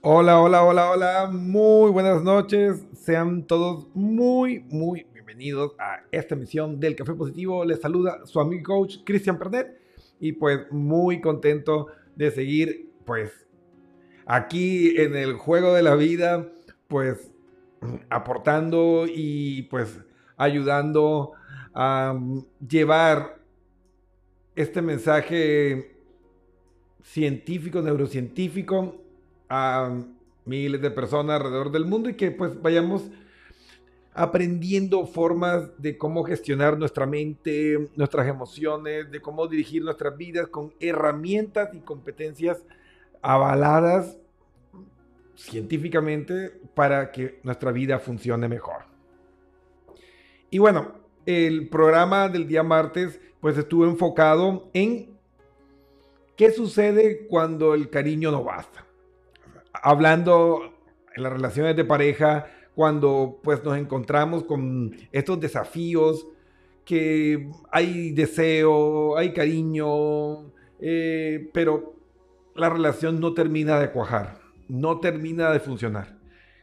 Hola, hola, hola, hola. Muy buenas noches. Sean todos muy, muy bienvenidos a esta emisión del Café Positivo. Les saluda su amigo coach Cristian Pernet y pues muy contento de seguir pues aquí en el juego de la vida pues aportando y pues ayudando a llevar este mensaje científico, neurocientífico a miles de personas alrededor del mundo y que pues vayamos aprendiendo formas de cómo gestionar nuestra mente, nuestras emociones, de cómo dirigir nuestras vidas con herramientas y competencias avaladas científicamente para que nuestra vida funcione mejor. Y bueno, el programa del día martes pues estuvo enfocado en qué sucede cuando el cariño no basta hablando en las relaciones de pareja, cuando pues nos encontramos con estos desafíos, que hay deseo, hay cariño, eh, pero la relación no termina de cuajar, no termina de funcionar.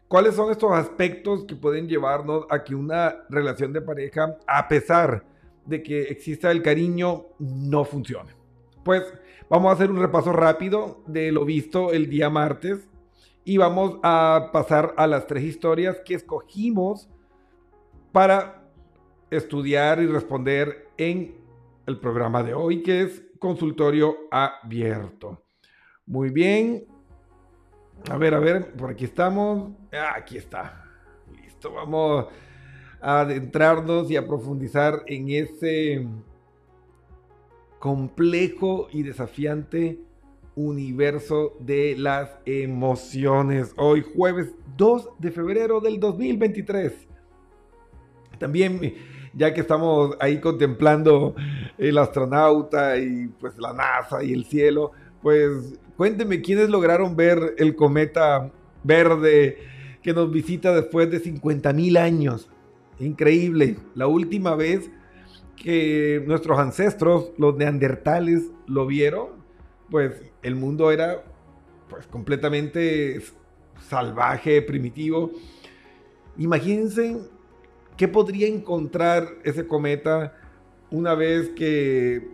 ¿Cuáles son estos aspectos que pueden llevarnos a que una relación de pareja, a pesar de que exista el cariño, no funcione? Pues vamos a hacer un repaso rápido de lo visto el día martes y vamos a pasar a las tres historias que escogimos para estudiar y responder en el programa de hoy, que es consultorio abierto. Muy bien. A ver, a ver, por aquí estamos. Ah, aquí está. Listo, vamos a adentrarnos y a profundizar en ese complejo y desafiante universo de las emociones. Hoy jueves 2 de febrero del 2023. También, ya que estamos ahí contemplando el astronauta y pues la NASA y el cielo, pues cuénteme quiénes lograron ver el cometa verde que nos visita después de 50 mil años. Increíble. La última vez que nuestros ancestros, los neandertales, lo vieron, pues el mundo era pues completamente salvaje, primitivo. Imagínense qué podría encontrar ese cometa una vez que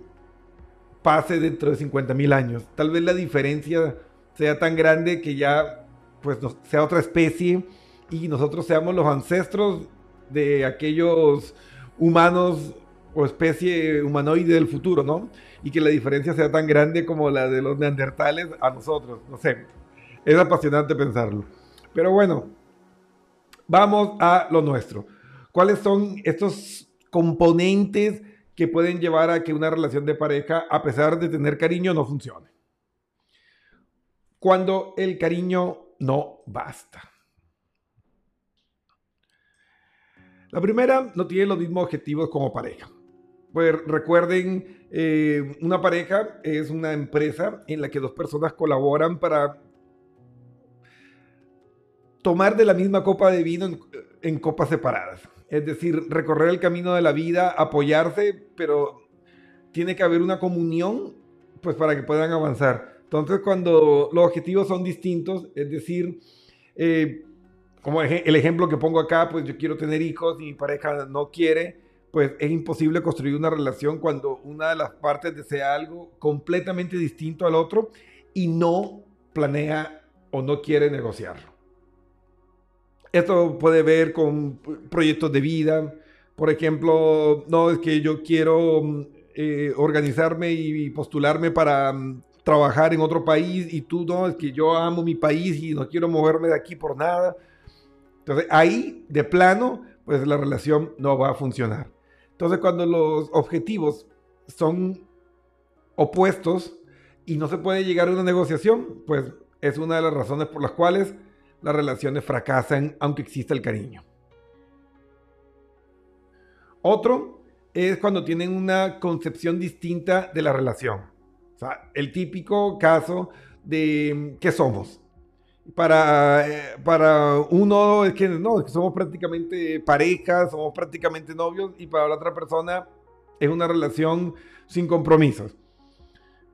pase dentro de 50 mil años. Tal vez la diferencia sea tan grande que ya pues sea otra especie y nosotros seamos los ancestros de aquellos humanos o especie humanoide del futuro, ¿no? Y que la diferencia sea tan grande como la de los neandertales a nosotros, no sé. Es apasionante pensarlo. Pero bueno, vamos a lo nuestro. ¿Cuáles son estos componentes que pueden llevar a que una relación de pareja, a pesar de tener cariño, no funcione? Cuando el cariño no basta. La primera no tiene los mismos objetivos como pareja. Pues recuerden, eh, una pareja es una empresa en la que dos personas colaboran para tomar de la misma copa de vino en, copas separadas. Es decir, recorrer el camino de la vida, apoyarse, pero tiene que haber una comunión pues para que puedan avanzar. Entonces, cuando los objetivos son distintos, es decir, eh, como el ejemplo que pongo acá, pues yo quiero tener hijos y mi pareja no quiere, pues es imposible construir una relación cuando una de las partes desea algo completamente distinto al otro y no planea o no quiere negociarlo. Esto puede ver con proyectos de vida, por ejemplo, no es que yo quiero eh, organizarme y postularme para mm, trabajar en otro país y tú no, es que yo amo mi país y no quiero moverme de aquí por nada. Entonces ahí, de plano, pues la relación no va a funcionar. Entonces, cuando los objetivos son opuestos y no se puede llegar a una negociación, pues es una de las razones por las cuales las relaciones fracasan aunque exista el cariño. Otro es cuando tienen una concepción distinta de la relación. O sea, el típico caso de qué somos para, eh, para uno es que no, somos prácticamente parejas, somos prácticamente novios y para la otra persona es una relación sin compromisos.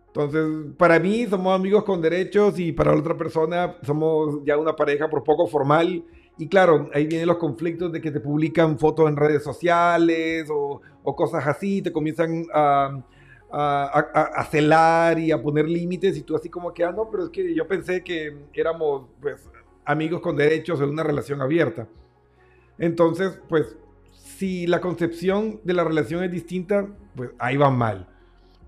Entonces, para mí somos amigos con derechos y para la otra persona somos ya una pareja por poco formal. Y claro, ahí vienen los conflictos de que te publican fotos en redes sociales o, cosas así, te comienzan a, a, celar y a poner límites y tú así como que, ah, no, pero es que yo pensé que éramos pues amigos con derechos en una relación abierta. Entonces, pues, si la concepción de la relación es distinta, pues ahí va mal.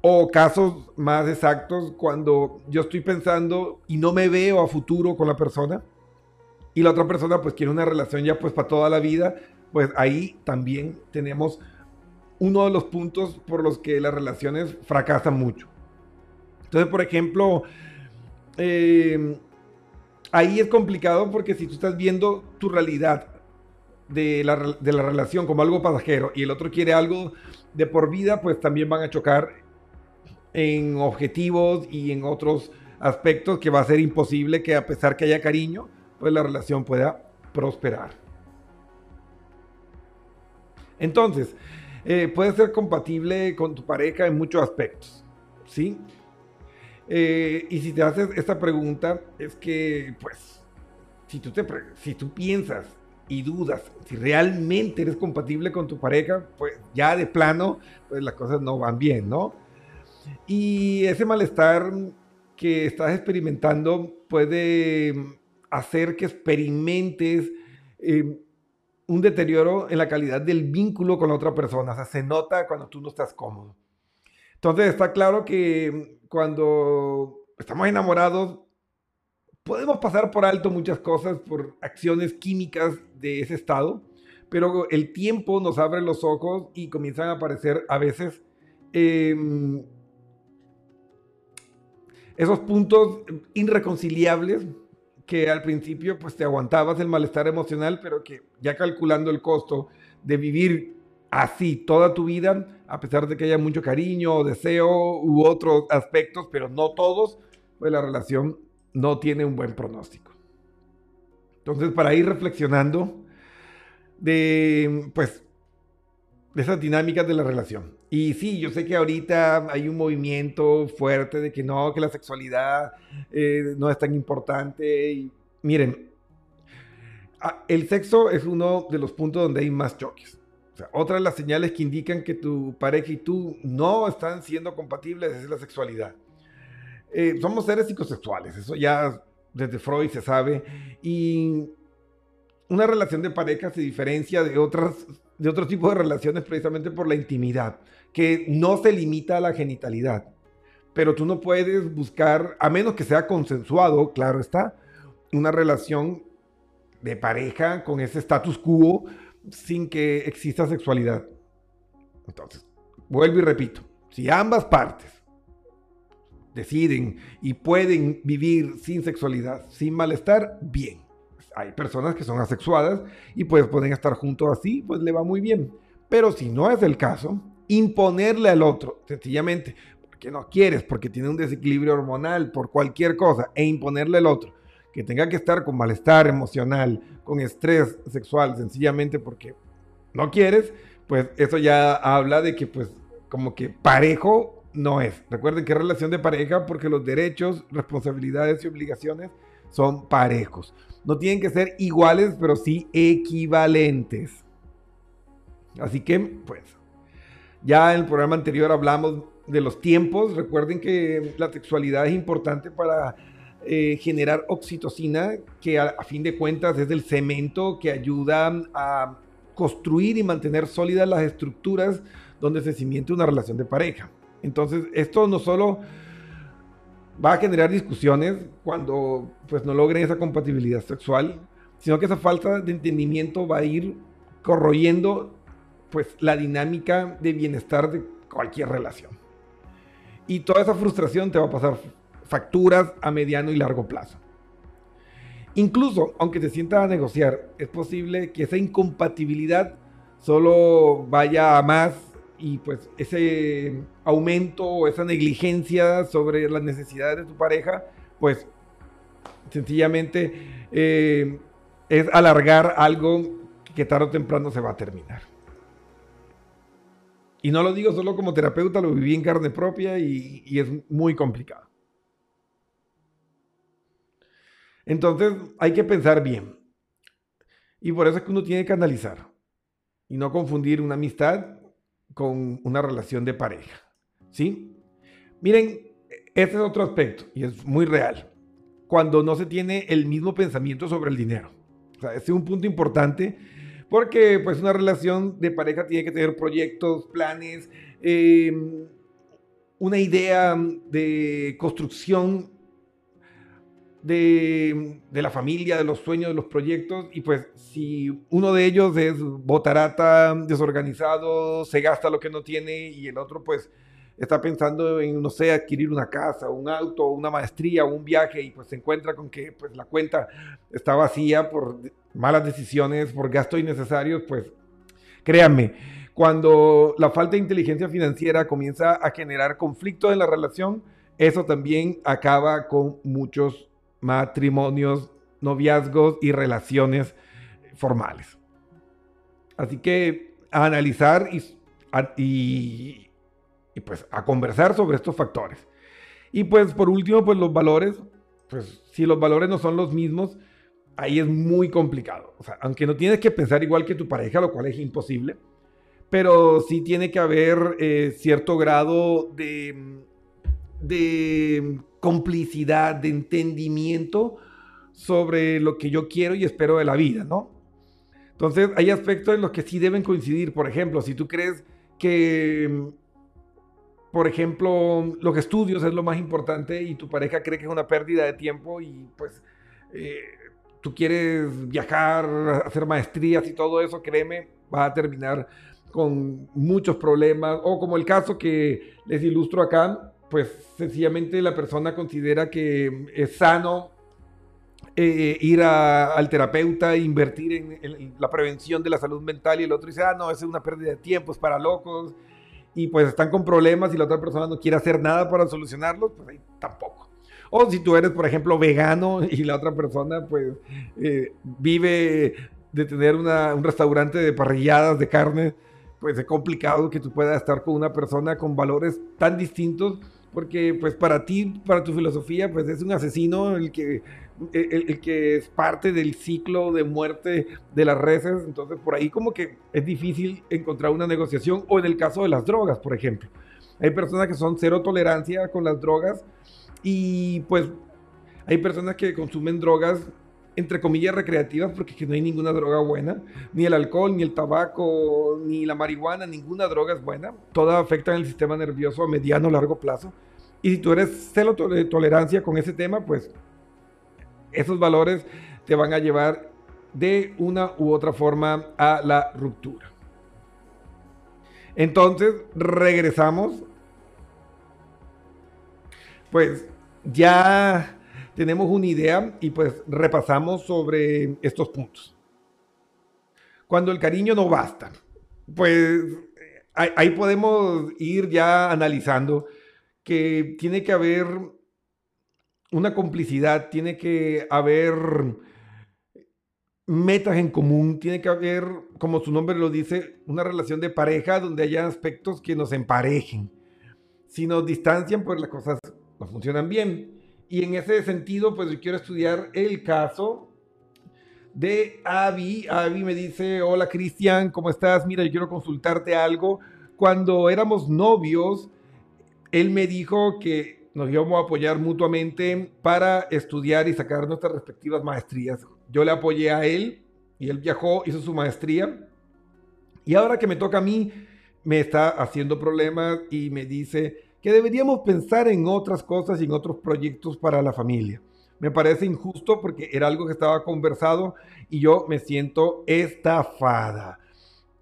O casos más exactos cuando yo estoy pensando y no me veo a futuro con la persona y la otra persona pues quiere una relación ya pues para toda la vida, pues ahí también tenemos uno de los puntos por los que las relaciones fracasan mucho. Entonces, por ejemplo, em, ahí es complicado porque si tú estás viendo tu realidad de la, de la relación como algo pasajero y el otro quiere algo de por vida, pues también van a chocar en objetivos y en otros aspectos que va a ser imposible que a pesar que haya cariño, pues la relación pueda prosperar. Entonces, eh, puede ser compatible con tu pareja en muchos aspectos, ¿sí? Eh, y si te haces esta pregunta, es que, pues, si tú, te, si tú piensas y dudas si realmente eres compatible con tu pareja, pues ya de plano, pues las cosas no van bien, ¿no? Y ese malestar que estás experimentando puede hacer que experimentes eh, un deterioro en la calidad del vínculo con la otra persona. O sea, se nota cuando tú no estás cómodo. Entonces está claro que cuando estamos enamorados, podemos pasar por alto muchas cosas por acciones químicas de ese estado, pero el tiempo nos abre los ojos y comienzan a aparecer a veces em, esos puntos irreconciliables que al principio pues te aguantabas el malestar emocional, pero que ya calculando el costo de vivir así toda tu vida, a pesar de que haya mucho cariño, deseo u otros aspectos, pero no todos, pues la relación no tiene un buen pronóstico. Entonces, para ir reflexionando de pues de esas dinámicas de la relación. Y sí, yo sé que ahorita hay un movimiento fuerte de que no, que la sexualidad eh, no es tan importante. Y, miren, el sexo es uno de los puntos donde hay más choques. O sea, otra de las señales que indican que tu pareja y tú no están siendo compatibles es la sexualidad. Eh, somos seres psicosexuales, eso ya desde Freud se sabe. Y una relación de pareja se diferencia de otras de otro tipo de relaciones precisamente por la intimidad, que no se limita a la genitalidad. Pero tú no puedes buscar, a menos que sea consensuado, claro está, una relación de pareja con ese status quo sin que exista sexualidad. Entonces, vuelvo y repito, si ambas partes deciden y pueden vivir sin sexualidad, sin malestar, bien hay personas que son asexuadas y pues pueden estar juntos así, pues le va muy bien. Pero si no es el caso, imponerle al otro, sencillamente, porque no quieres, porque tiene un desequilibrio hormonal, por cualquier cosa, e imponerle al otro que tenga que estar con malestar emocional, con estrés sexual, sencillamente porque no quieres, pues eso ya habla de que pues como que parejo no es. Recuerden que relación de pareja porque los derechos, responsabilidades y obligaciones son parejos. No tienen que ser iguales, pero sí equivalentes. Así que, pues, ya en el programa anterior hablamos de los tiempos. Recuerden que la sexualidad es importante para eh, generar oxitocina, que a, fin de cuentas es el cemento que ayuda a construir y mantener sólidas las estructuras donde se cimienta una relación de pareja. Entonces, esto no solo va a generar discusiones cuando pues no logren esa compatibilidad sexual, sino que esa falta de entendimiento va a ir corroyendo pues la dinámica de bienestar de cualquier relación. Y toda esa frustración te va a pasar facturas a mediano y largo plazo. Incluso, aunque te sientas a negociar, es posible que esa incompatibilidad solo vaya a más y pues ese aumento o esa negligencia sobre las necesidades de tu pareja, pues sencillamente eh, es alargar algo que tarde o temprano se va a terminar. Y no lo digo solo como terapeuta, lo viví en carne propia y, es muy complicado. Entonces hay que pensar bien. Y por eso es que uno tiene que analizar y no confundir una amistad con una relación de pareja. ¿Sí? Miren, este es otro aspecto y es muy real. Cuando no se tiene el mismo pensamiento sobre el dinero. O ese es un punto importante porque pues una relación de pareja tiene que tener proyectos, planes, eh, una idea de construcción de, la familia, de los sueños, de los proyectos, y pues si uno de ellos es botarata, desorganizado, se gasta lo que no tiene, y el otro pues está pensando en, no sé, adquirir una casa, un auto, una maestría, un viaje, y pues se encuentra con que pues la cuenta está vacía por malas decisiones, por gastos innecesarios, pues créanme, cuando la falta de inteligencia financiera comienza a generar conflicto en la relación, eso también acaba con muchos matrimonios, noviazgos y relaciones formales. Así que analizar y, pues a conversar sobre estos factores. Y pues por último, pues los valores, pues si los valores no son los mismos, ahí es muy complicado. Aunque no tienes que pensar igual que tu pareja, lo cual es imposible, pero sí tiene que haber eh, cierto grado de, de complicidad, de entendimiento sobre lo que yo quiero y espero de la vida, ¿no? Entonces, hay aspectos en los que sí deben coincidir. Por ejemplo, si tú crees que, por ejemplo, los estudios es lo más importante y tu pareja cree que es una pérdida de tiempo y pues eh, tú quieres viajar, hacer maestrías y todo eso, créeme, va a terminar con muchos problemas. O como el caso que les ilustro acá, pues sencillamente la persona considera que es sano eh, ir al terapeuta e invertir en, la prevención de la salud mental y el otro dice, ah, no, es una pérdida de tiempo, es para locos y pues están con problemas y la otra persona no quiere hacer nada para solucionarlos, pues ahí tampoco. O si tú eres, por ejemplo, vegano y la otra persona pues eh, vive de tener un restaurante de parrilladas de carne, pues es complicado que tú puedas estar con una persona con valores tan distintos porque pues para ti, para tu filosofía, pues es un asesino el que, el, que es parte del ciclo de muerte de las reses, entonces por ahí como que es difícil encontrar una negociación, o en el caso de las drogas, por ejemplo. Hay personas que son cero tolerancia con las drogas y pues hay personas que consumen drogas entre comillas recreativas porque no hay ninguna droga buena, ni el alcohol, ni el tabaco, ni la marihuana, ninguna droga es buena, todas afectan el sistema nervioso a mediano largo plazo. Y si tú eres celo de tolerancia con ese tema, pues esos valores te van a llevar de una u otra forma a la ruptura. Entonces, regresamos. Pues ya tenemos una idea y pues repasamos sobre estos puntos. Cuando el cariño no basta, pues ahí podemos ir ya analizando que tiene que haber una complicidad, tiene que haber metas en común, tiene que haber, como su nombre lo dice, una relación de pareja donde haya aspectos que nos emparejen. Si nos distancian, pues las cosas no funcionan bien. Y en ese sentido, pues yo quiero estudiar el caso de Avi. Avi me dice, hola Cristian, ¿cómo estás? Mira, yo quiero consultarte algo. Cuando éramos novios, él me dijo que nos íbamos a apoyar mutuamente para estudiar y sacar nuestras respectivas maestrías. Yo le apoyé a él y él viajó, hizo su maestría. Y ahora que me toca a mí, me está haciendo problemas y me dice, que deberíamos pensar en otras cosas y en otros proyectos para la familia. Me parece injusto porque era algo que estaba conversado y yo me siento estafada.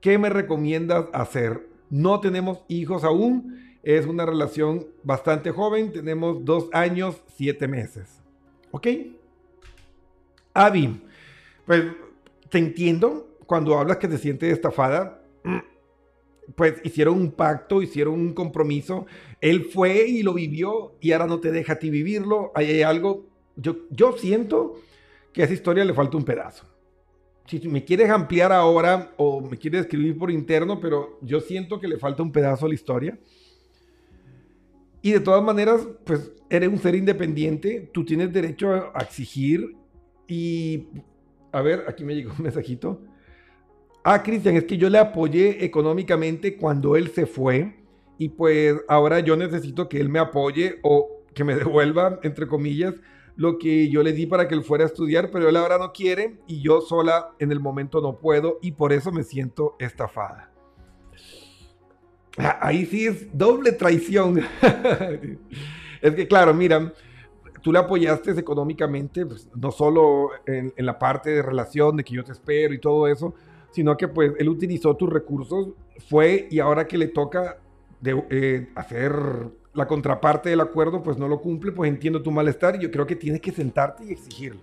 ¿Qué me recomiendas hacer? No tenemos hijos aún, es una relación bastante joven, tenemos dos años, siete meses. ¿Ok? Avi, pues te entiendo cuando hablas que te sientes estafada pues hicieron un pacto, hicieron un compromiso. Él fue y lo vivió y ahora no te deja a ti vivirlo. Hay algo, yo, yo siento que a esa historia le falta un pedazo. si me quieres ampliar ahora o me quieres escribir por interno, pero yo siento que le falta un pedazo a la historia. Y de todas maneras, pues eres un ser independiente, tú tienes derecho a exigir y... A ver, aquí me llegó un mensajito. Ah, Cristian, es que yo le apoyé económicamente cuando él se fue y pues ahora yo necesito que él me apoye o que me devuelva, entre comillas, lo que yo le di para que él fuera a estudiar, pero él ahora no quiere y yo sola en el momento no puedo y por eso me siento estafada. Ah, ahí sí es doble traición. es que claro, mira, tú le apoyaste económicamente, pues, no solo en, la parte de relación, de que yo te espero y todo eso, sino que pues él utilizó tus recursos, fue y ahora que le toca eh, hacer la contraparte del acuerdo pues no lo cumple, pues entiendo tu malestar y yo creo que tienes que sentarte y exigirlo.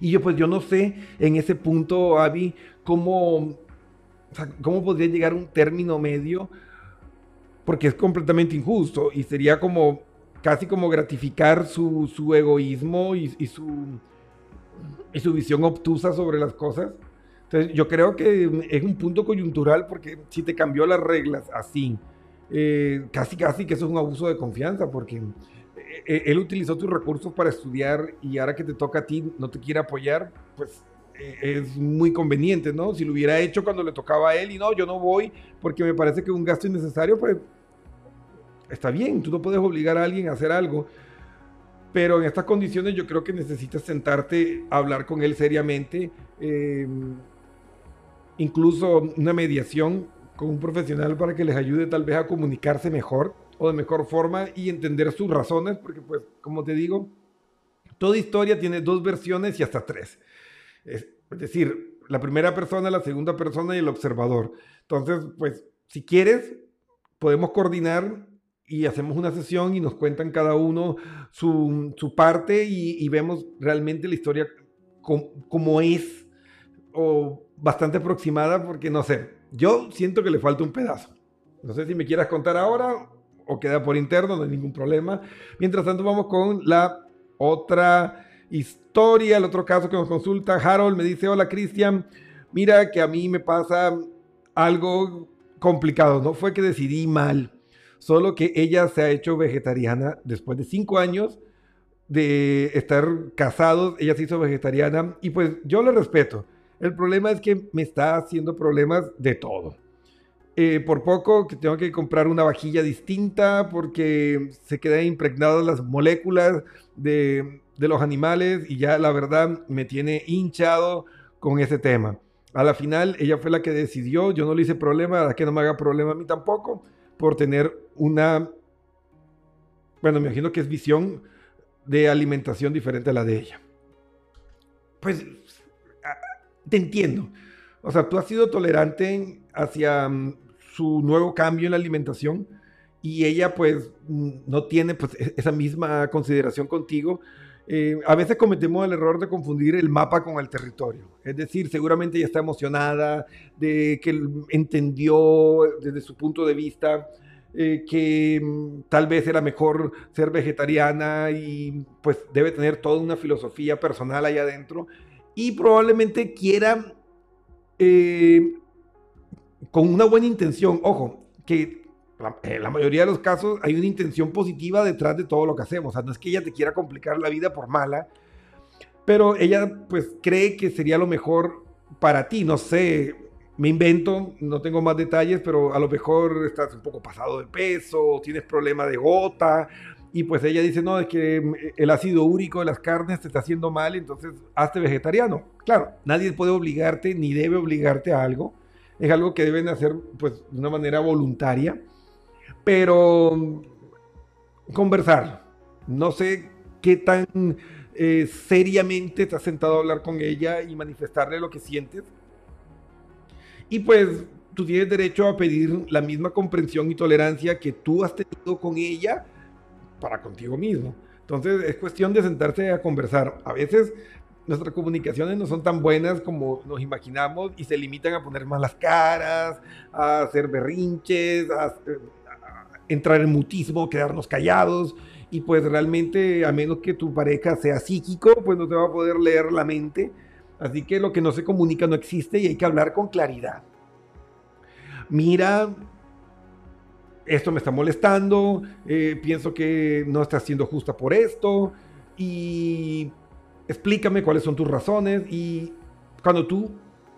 Y yo pues yo no sé en ese punto, Avi, cómo, cómo podría llegar a un término medio, porque es completamente injusto y sería como casi como gratificar su, su egoísmo y, y, su, y su visión obtusa sobre las cosas. Entonces yo creo que es un punto coyuntural porque si te cambió las reglas así, eh, casi casi que eso es un abuso de confianza porque eh, eh, él utilizó tus recursos para estudiar y ahora que te toca a ti no te quiere apoyar, pues es muy conveniente, ¿no? Si lo hubiera hecho cuando le tocaba a él y no, yo no voy porque me parece que un gasto innecesario, pues está bien, tú no puedes obligar a alguien a hacer algo. Pero en estas condiciones yo creo que necesitas sentarte a hablar con él seriamente, incluso una mediación con un profesional para que les ayude tal vez a comunicarse mejor o de mejor forma y entender sus razones, porque pues como te digo, toda historia tiene dos versiones y hasta tres. Es, decir, la primera persona, la segunda persona y el observador. Entonces, pues si quieres, podemos coordinar y hacemos una sesión y nos cuentan cada uno su, su parte y, vemos realmente la historia como es o bastante aproximada porque no sé, yo siento que le falta un pedazo. No sé si me quieras contar ahora o queda por interno, no hay ningún problema. Mientras tanto, vamos con la otra historia, el otro caso que nos consulta. Harold me dice, hola Cristian, mira que a mí me pasa algo complicado. No fue que decidí mal, solo que ella se ha hecho vegetariana después de cinco años de estar casados. Ella se hizo vegetariana y pues yo le respeto. El problema es que me está haciendo problemas de todo. Eh, por poco que tengo que comprar una vajilla distinta porque se quedan impregnadas las moléculas de, los animales y ya la verdad me tiene hinchado con ese tema. A la final ella fue la que decidió, yo no le hice problema, a que no me haga problema a mí tampoco, por tener una, bueno, me imagino que es visión de alimentación diferente a la de ella. Pues te entiendo. O sea, tú has sido tolerante hacia mm, su nuevo cambio en la alimentación y ella pues mm, no tiene pues e-, esa misma consideración contigo. Eh, a veces cometemos el error de confundir el mapa con el territorio. Es decir, seguramente ella está emocionada de que entendió desde su punto de vista eh, que mm, tal vez era mejor ser vegetariana y pues debe tener toda una filosofía personal ahí adentro y probablemente quiera, eh, con una buena intención, ojo, que en la mayoría de los casos hay una intención positiva detrás de todo lo que hacemos. O sea, no es que ella te quiera complicar la vida por mala, pero ella pues cree que sería lo mejor para ti. No sé, me invento, no tengo más detalles, pero a lo mejor estás un poco pasado de peso, tienes problema de gota, y pues ella dice, no, es que el ácido úrico de las carnes te está haciendo mal, entonces hazte vegetariano. Claro, nadie puede obligarte ni debe obligarte a algo. Es algo que deben hacer pues de una manera voluntaria. Pero conversar. No sé qué tan eh, seriamente te has sentado a hablar con ella y manifestarle lo que sientes. Y pues tú tienes derecho a pedir la misma comprensión y tolerancia que tú has tenido con ella para contigo mismo. Entonces es cuestión de sentarse a conversar. A veces nuestras comunicaciones no son tan buenas como nos imaginamos y se limitan a poner malas caras, a hacer berrinches, a, entrar en mutismo, quedarnos callados. Y pues realmente, a menos que tu pareja sea psíquico, pues no te va a poder leer la mente. Así que lo que no se comunica no existe y hay que hablar con claridad. Mira, esto me está molestando, eh, pienso que no estás siendo justa por esto y explícame cuáles son tus razones y cuando tú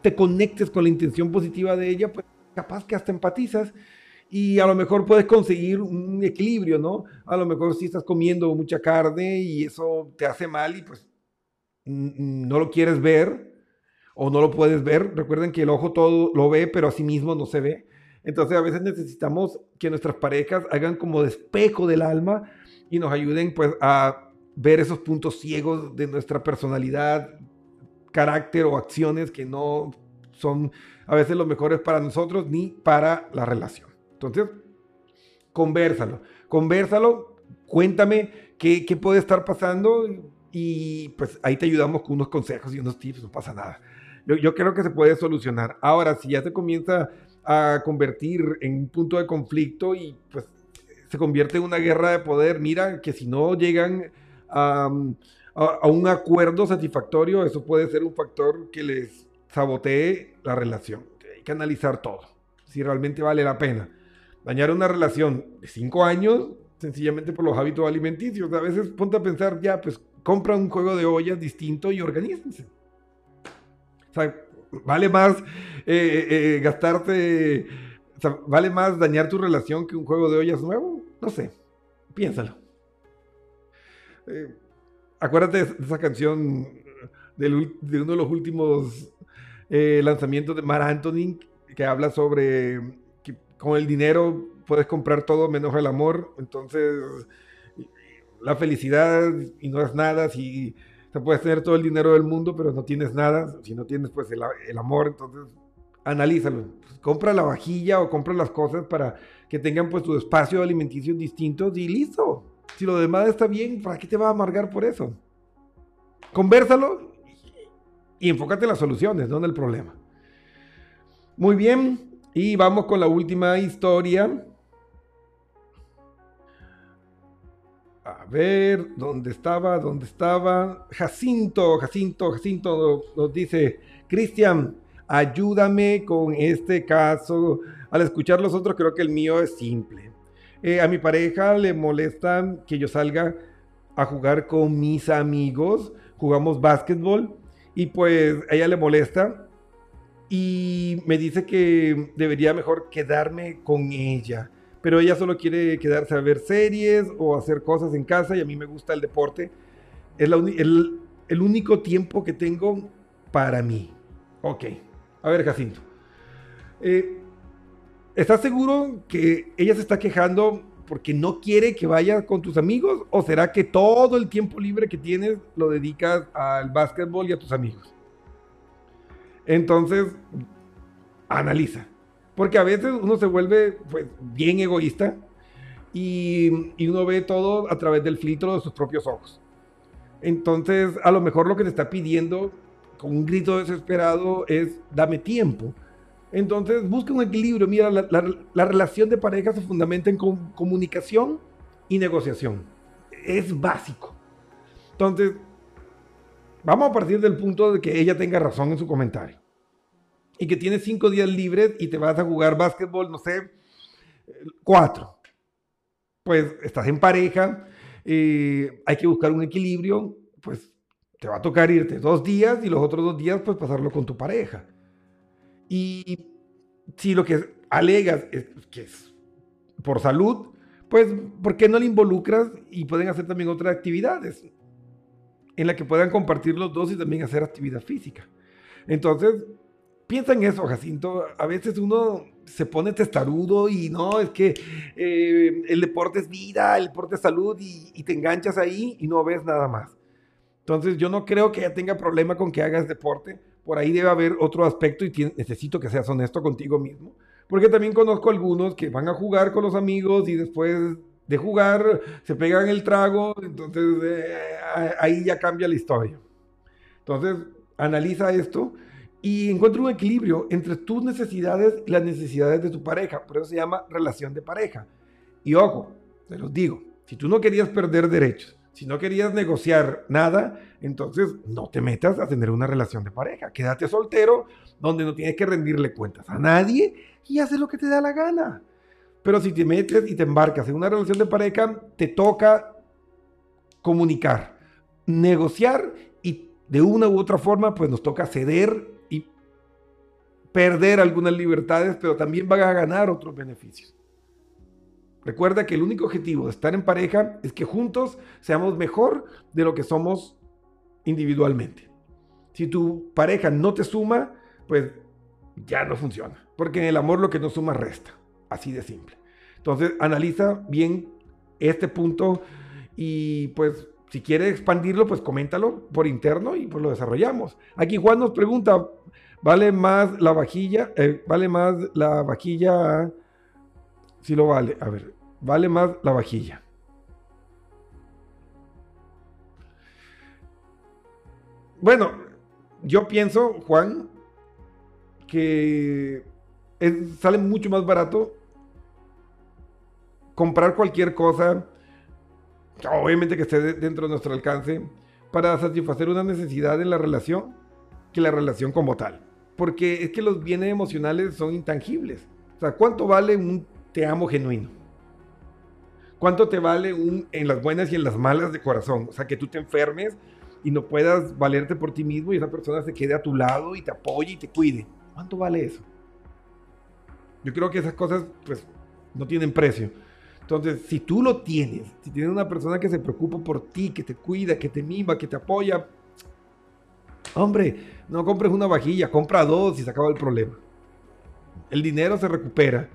te conectes con la intención positiva de ella, pues capaz que hasta empatizas y a lo mejor puedes conseguir un equilibrio, ¿no? A lo mejor si estás comiendo mucha carne y eso te hace mal y pues no lo quieres ver o no lo puedes ver. Recuerden que el ojo todo lo ve, pero a sí mismo no se ve. Entonces a veces necesitamos que nuestras parejas hagan como despejo del alma y nos ayuden pues a ver esos puntos ciegos de nuestra personalidad, carácter o acciones que no son a veces los mejores para nosotros ni para la relación. Entonces, conversalo, conversalo, cuéntame qué, puede estar pasando y pues ahí te ayudamos con unos consejos y unos tips, no pasa nada. Yo, yo creo que se puede solucionar. Ahora, si ya se comienza a convertir en un punto de conflicto y pues se convierte en una guerra de poder, mira que si no llegan a, a, un acuerdo satisfactorio, eso puede ser un factor que les sabotee la relación. Hay que analizar todo, si realmente vale la pena. Dañar una relación de cinco años, sencillamente por los hábitos alimenticios. A veces ponte a pensar, ya, pues compra un juego de ollas distinto y organícense. O sea, vale más eh, eh, eh, gastarte, vale más dañar tu relación que un juego de ollas nuevo. No sé, piénsalo. acuérdate de esa canción de uno de los últimos lanzamientos de Mar Anthony que habla sobre con el dinero puedes comprar todo menos el amor. Entonces, la felicidad y no es nada si te puedes tener todo el dinero del mundo, pero no tienes nada, si no tienes pues el, amor, entonces analízalo. compra la vajilla o compra las cosas para que tengan pues tu espacio alimenticio distintos y listo. Si lo demás está bien, ¿para qué te va a amargar por eso? Conversalo y enfócate en las soluciones, no en el problema. Muy bien, y vamos con la última historia A ver, ¿dónde estaba? ¿Dónde estaba? Jacinto, Jacinto, Jacinto nos dice, Cristian, ayúdame con este caso. Al escuchar los otros, creo que el mío es simple. Eh, a mi pareja le molesta que yo salga a jugar con mis amigos. Jugamos básquetbol y pues a ella le molesta y me dice que debería mejor quedarme con ella pero ella solo quiere quedarse a ver series o hacer cosas en casa y a mí me gusta el deporte. Es el, único tiempo que tengo para mí. Ok, a ver Jacinto. Eh, ¿Estás seguro que ella se está quejando porque no quiere que vayas con tus amigos? ¿O será que todo el tiempo libre que tienes lo dedicas al básquetbol y a tus amigos? Entonces, analiza. Porque a veces uno se vuelve pues, bien egoísta y, y, uno ve todo a través del filtro de sus propios ojos. Entonces, a lo mejor lo que te está pidiendo con un grito desesperado es dame tiempo. Entonces, busca un equilibrio. Mira, la, la, relación de pareja se fundamenta en comunicación y negociación. Es básico. Entonces, vamos a partir del punto de que ella tenga razón en su comentario y que tienes cinco días libres y te vas a jugar básquetbol, no sé, cuatro. Pues estás en pareja, eh, hay que buscar un equilibrio, pues te va a tocar irte dos días y los otros dos días pues pasarlo con tu pareja. Y si lo que alegas es que es por salud, pues ¿por qué no le involucras y pueden hacer también otras actividades en las que puedan compartir los dos y también hacer actividad física? Entonces, piensa en eso, Jacinto. A veces uno se pone testarudo y no, es que eh, el deporte es vida, el deporte es salud y, te enganchas ahí y no ves nada más. Entonces yo no creo que ella tenga problema con que hagas deporte. Por ahí debe haber otro aspecto y necesito que seas honesto contigo mismo. Porque también conozco algunos que van a jugar con los amigos y después de jugar se pegan el trago, entonces eh, ahí ya cambia la historia. Entonces, analiza esto y encuentra un equilibrio entre tus necesidades y las necesidades de tu pareja. Por eso se llama relación de pareja. Y ojo, te los digo, si tú no querías perder derechos, Si no querías negociar nada, entonces no te metas a tener una relación de pareja. Quédate soltero, donde no tienes que rendirle cuentas a nadie y hacer lo que te da la gana. Pero si te metes y te embarcas en una relación de pareja, te toca comunicar, negociar y de una u otra forma, pues nos toca ceder y perder algunas libertades, pero también van a ganar otros beneficios. Recuerda que el único objetivo de estar en pareja es que juntos seamos mejor de lo que somos individualmente. Si tu pareja no te suma, pues ya no funciona. Porque en el amor lo que no suma resta. Así de simple. Entonces, analiza bien este punto y pues si quieres expandirlo, pues coméntalo por interno y pues lo desarrollamos. Aquí Juan nos pregunta, ¿vale más la vajilla? Eh, ¿Vale más la vajilla? Si lo vale. A ver, vale más la vajilla. Bueno, yo pienso, Juan, que sale mucho más barato comprar cualquier cosa, obviamente que esté dentro de nuestro alcance, para satisfacer una necesidad en la relación que la relación como tal. Porque es que los bienes emocionales son intangibles. O sea, ¿cuánto vale un te amo genuino? ¿Cuánto te vale un en las buenas y en las malas de corazón? O sea, que tú te enfermes y no puedas valerte por ti mismo y esa persona se quede a tu lado y te apoye y te cuide. ¿Cuánto vale eso? Yo creo que esas cosas, pues, no tienen precio. Entonces, si tú lo tienes, si tienes una persona que se preocupa por ti, que te cuida, que te mima, que te apoya, hombre, no compres una vajilla, compra dos y se acaba el problema. El dinero se recupera.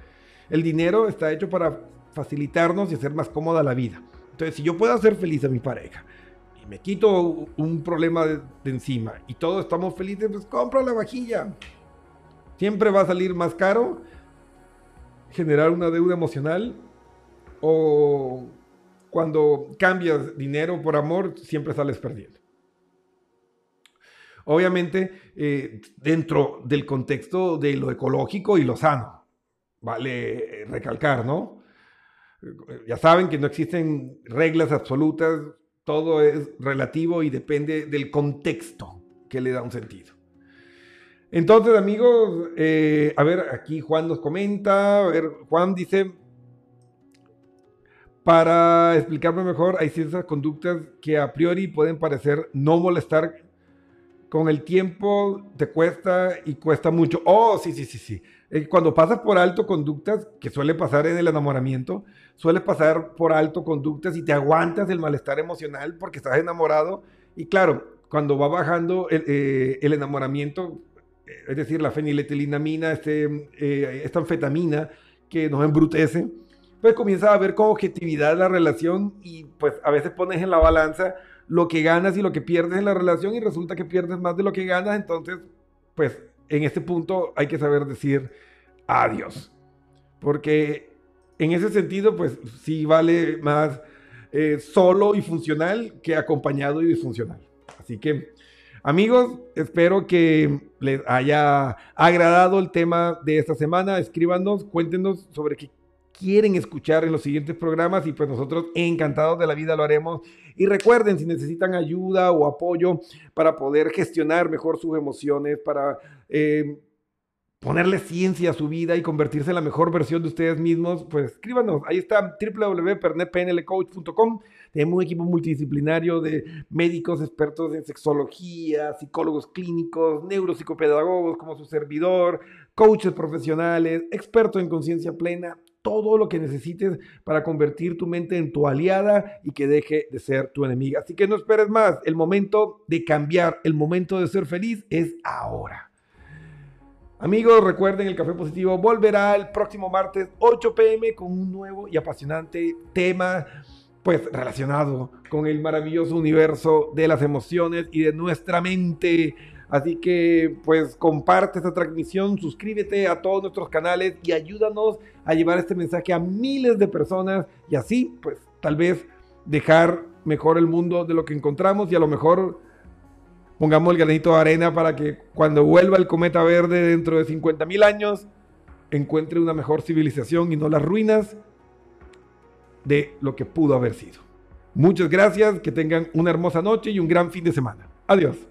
El dinero está hecho para facilitarnos y hacer más cómoda la vida. Entonces, si yo puedo hacer feliz a mi pareja y me quito un problema de, encima y todos estamos felices, pues compra la vajilla. Siempre va a salir más caro generar una deuda emocional o cuando cambias dinero por amor, siempre sales perdiendo. Obviamente, eh, dentro del contexto de lo ecológico y lo sano, vale recalcar, ¿no? Ya saben que no existen reglas absolutas, todo es relativo y depende del contexto que le da un sentido. Entonces, amigos, eh, a ver, aquí Juan nos comenta, a ver, Juan dice, para explicarme mejor, hay ciertas conductas que a priori pueden parecer no molestar. Con el tiempo te cuesta y cuesta mucho. Oh, sí, sí, sí, sí. Eh, cuando pasas por alto conductas, que suele pasar en el enamoramiento, suele pasar por alto conductas y te aguantas el malestar emocional porque estás enamorado. Y claro, cuando va bajando el, eh, enamoramiento, es decir, la feniletilinamina, este, eh, esta anfetamina que nos embrutece, pues comienzas a ver con objetividad la relación y pues a veces pones en la balanza lo que ganas y lo que pierdes en la relación y resulta que pierdes más de lo que ganas, entonces pues en este punto hay que saber decir adiós. Porque en ese sentido pues sí vale más eh, solo y funcional que acompañado y disfuncional. Así que amigos, espero que les haya agradado el tema de esta semana. Escríbanos, cuéntenos sobre qué quieren escuchar en los siguientes programas y pues nosotros encantados de la vida lo haremos. Y recuerden, si necesitan ayuda o apoyo para poder gestionar mejor sus emociones, para eh, ponerle ciencia a su vida y convertirse en la mejor versión de ustedes mismos, pues escríbanos. Ahí está www.pernetpnlcoach.com. Tenemos un equipo multidisciplinario de médicos expertos en sexología, psicólogos clínicos, neuropsicopedagogos como su servidor, coaches profesionales, expertos en conciencia plena todo lo que necesites para convertir tu mente en tu aliada y que deje de ser tu enemiga. Así que no esperes más, el momento de cambiar, el momento de ser feliz es ahora. Amigos, recuerden, el Café Positivo volverá el próximo martes 8 pm con un nuevo y apasionante tema pues relacionado con el maravilloso universo de las emociones y de nuestra mente. Así que pues comparte esta transmisión, suscríbete a todos nuestros canales y ayúdanos a llevar este mensaje a miles de personas y así pues tal vez dejar mejor el mundo de lo que encontramos y a lo mejor pongamos el granito de arena para que cuando vuelva el cometa verde dentro de 50 mil años encuentre una mejor civilización y no las ruinas de lo que pudo haber sido. Muchas gracias, que tengan una hermosa noche y un gran fin de semana. Adiós.